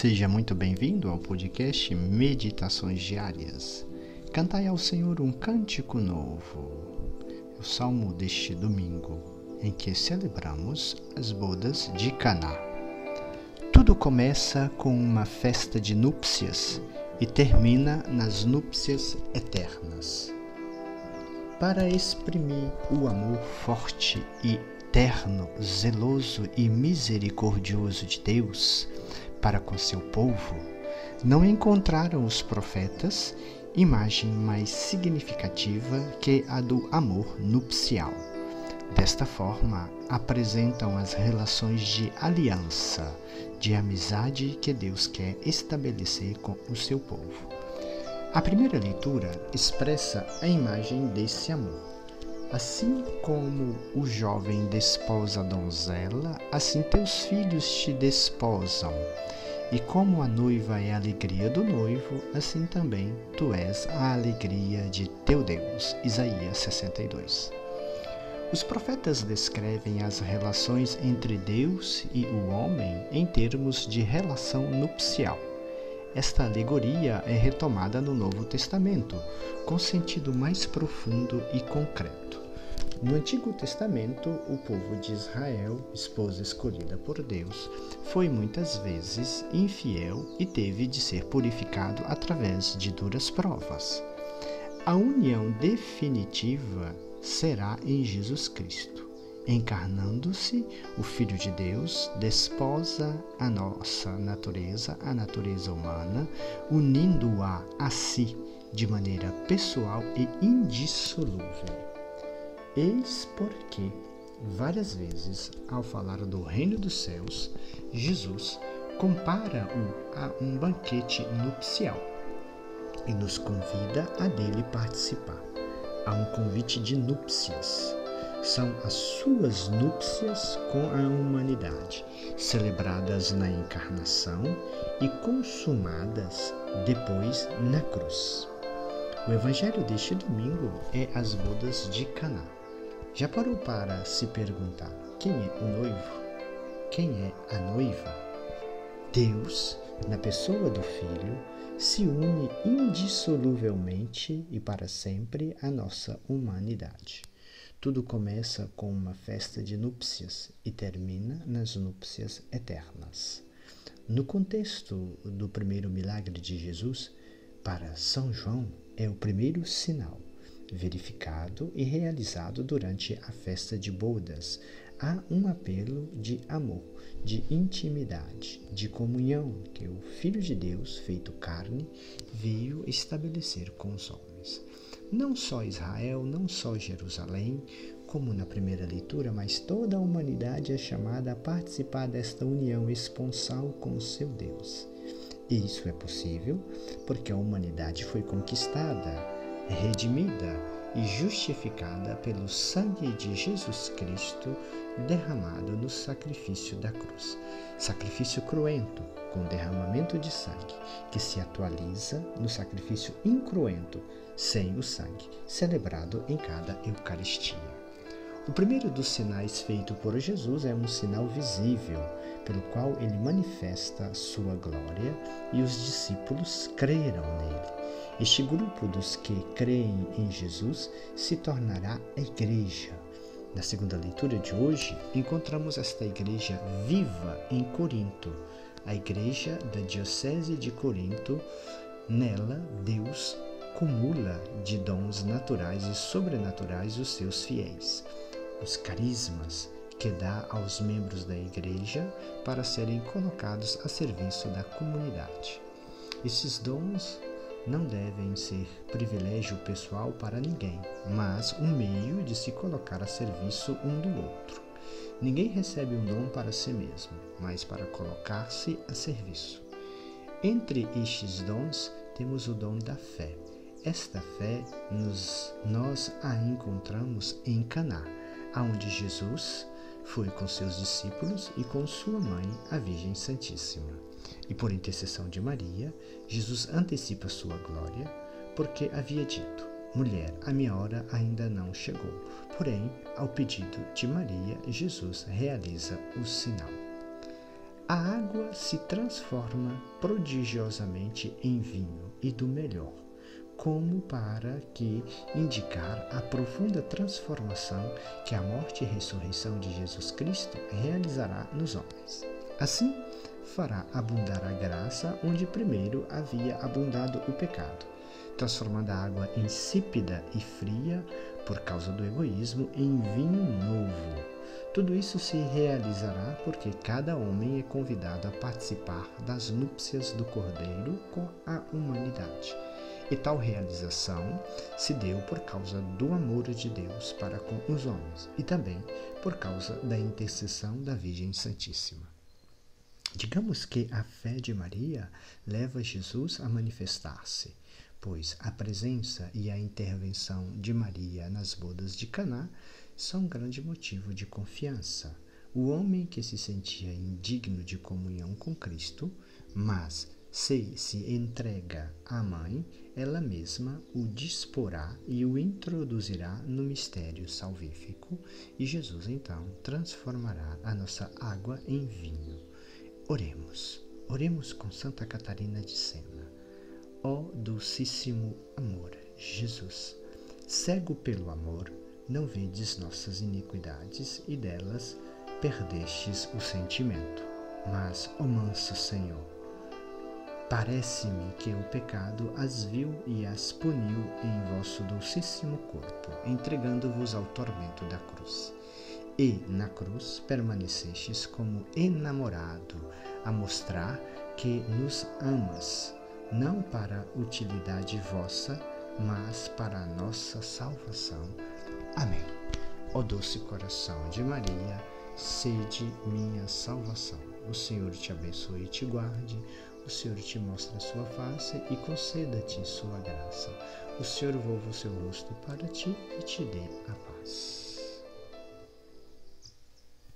Seja muito bem-vindo ao podcast Meditações Diárias. Cantai ao Senhor um cântico novo. O salmo deste domingo, em que celebramos as bodas de Caná. Tudo começa com uma festa de núpcias e termina nas núpcias eternas. Para exprimir o amor forte e eterno, zeloso e misericordioso de Deus, para com seu povo, não encontraram os profetas imagem mais significativa que a do amor nupcial. Desta forma, apresentam as relações de aliança, de amizade que Deus quer estabelecer com o seu povo. A primeira leitura expressa a imagem desse amor. Assim como o jovem desposa a donzela, assim teus filhos te desposam. E como a noiva é a alegria do noivo, assim também tu és a alegria de teu Deus. Isaías 62. Os profetas descrevem as relações entre Deus e o homem em termos de relação nupcial. Esta alegoria é retomada no Novo Testamento, com sentido mais profundo e concreto. No Antigo Testamento, o povo de Israel, esposa escolhida por Deus, foi muitas vezes infiel e teve de ser purificado através de duras provas. A união definitiva será em Jesus Cristo. Encarnando-se, o Filho de Deus desposa a nossa natureza, a natureza humana, unindo-a a si de maneira pessoal e indissolúvel. Eis porque, várias vezes, ao falar do reino dos céus, Jesus compara-o a um banquete nupcial e nos convida a dele participar. Há um convite de núpcias. São as suas núpcias com a humanidade, celebradas na encarnação e consumadas depois na cruz. O evangelho deste domingo é as bodas de Caná. Já parou para se perguntar quem é o noivo? Quem é a noiva? Deus, na pessoa do Filho, se une indissoluvelmente e para sempre à nossa humanidade. Tudo começa com uma festa de núpcias e termina nas núpcias eternas. No contexto do primeiro milagre de Jesus, para São João é o primeiro sinal verificado e realizado durante a festa de bodas. Há um apelo de amor, de intimidade, de comunhão que o Filho de Deus, feito carne, veio estabelecer com os homens. Não só Israel, não só Jerusalém, como na primeira leitura, mas toda a humanidade é chamada a participar desta união esponsal com o seu Deus. E isso é possível porque a humanidade foi conquistada redimida e justificada pelo sangue de Jesus Cristo derramado no sacrifício da cruz. Sacrifício cruento, com derramamento de sangue, que se atualiza no sacrifício incruento, sem o sangue, celebrado em cada Eucaristia. O primeiro dos sinais feito por Jesus é um sinal visível, pelo qual ele manifesta sua glória e os discípulos creram nele. Este grupo dos que creem em Jesus se tornará a igreja. Na segunda leitura de hoje, encontramos esta igreja viva em Corinto, a igreja da Diocese de Corinto. Nela, Deus cumula de dons naturais e sobrenaturais os seus fiéis. Os carismas que dá aos membros da igreja para serem colocados a serviço da comunidade. Esses dons não devem ser privilégio pessoal para ninguém, mas um meio de se colocar a serviço um do outro. Ninguém recebe um dom para si mesmo, mas para colocar-se a serviço. Entre estes dons, temos o dom da fé. Esta fé nos, nós a encontramos em Caná, aonde Jesus foi com seus discípulos e com sua mãe, a Virgem Santíssima. E por intercessão de Maria, Jesus antecipa sua glória, porque havia dito: Mulher, a minha hora ainda não chegou. Porém, ao pedido de Maria, Jesus realiza o sinal. a água se transforma prodigiosamente em vinho e do melhor, como para que indicar a profunda transformação que a morte e ressurreição de Jesus Cristo realizará nos homens. Assim, fará abundar a graça onde primeiro havia abundado o pecado, transformando a água insípida e fria por causa do egoísmo em vinho novo. Tudo isso se realizará porque cada homem é convidado a participar das núpcias do Cordeiro com a humanidade. E tal realização se deu por causa do amor de Deus para com os homens e também por causa da intercessão da Virgem Santíssima. Digamos que a fé de Maria leva Jesus a manifestar-se, pois a presença e a intervenção de Maria nas bodas de Caná são um grande motivo de confiança. O homem que se sentia indigno de comunhão com Cristo, mas se se entrega à mãe, ela mesma o disporá e o introduzirá no mistério salvífico, e Jesus então transformará a nossa água em vinho Oremos, oremos com Santa Catarina de Sena. Ó Dulcíssimo Amor, Jesus, cego pelo amor, não vedes nossas iniquidades e delas perdestes o sentimento. Mas, ó manso Senhor, parece-me que o pecado as viu e as puniu em vosso dulcíssimo corpo, entregando-vos ao tormento da cruz e na cruz permanecestes como enamorado, a mostrar que nos amas, não para utilidade vossa, mas para a nossa salvação. Amém. Ó doce coração de Maria, sede minha salvação. O Senhor te abençoe e te guarde. O Senhor te mostre a sua face e conceda-te sua graça. O Senhor volva o seu rosto para ti e te dê a paz.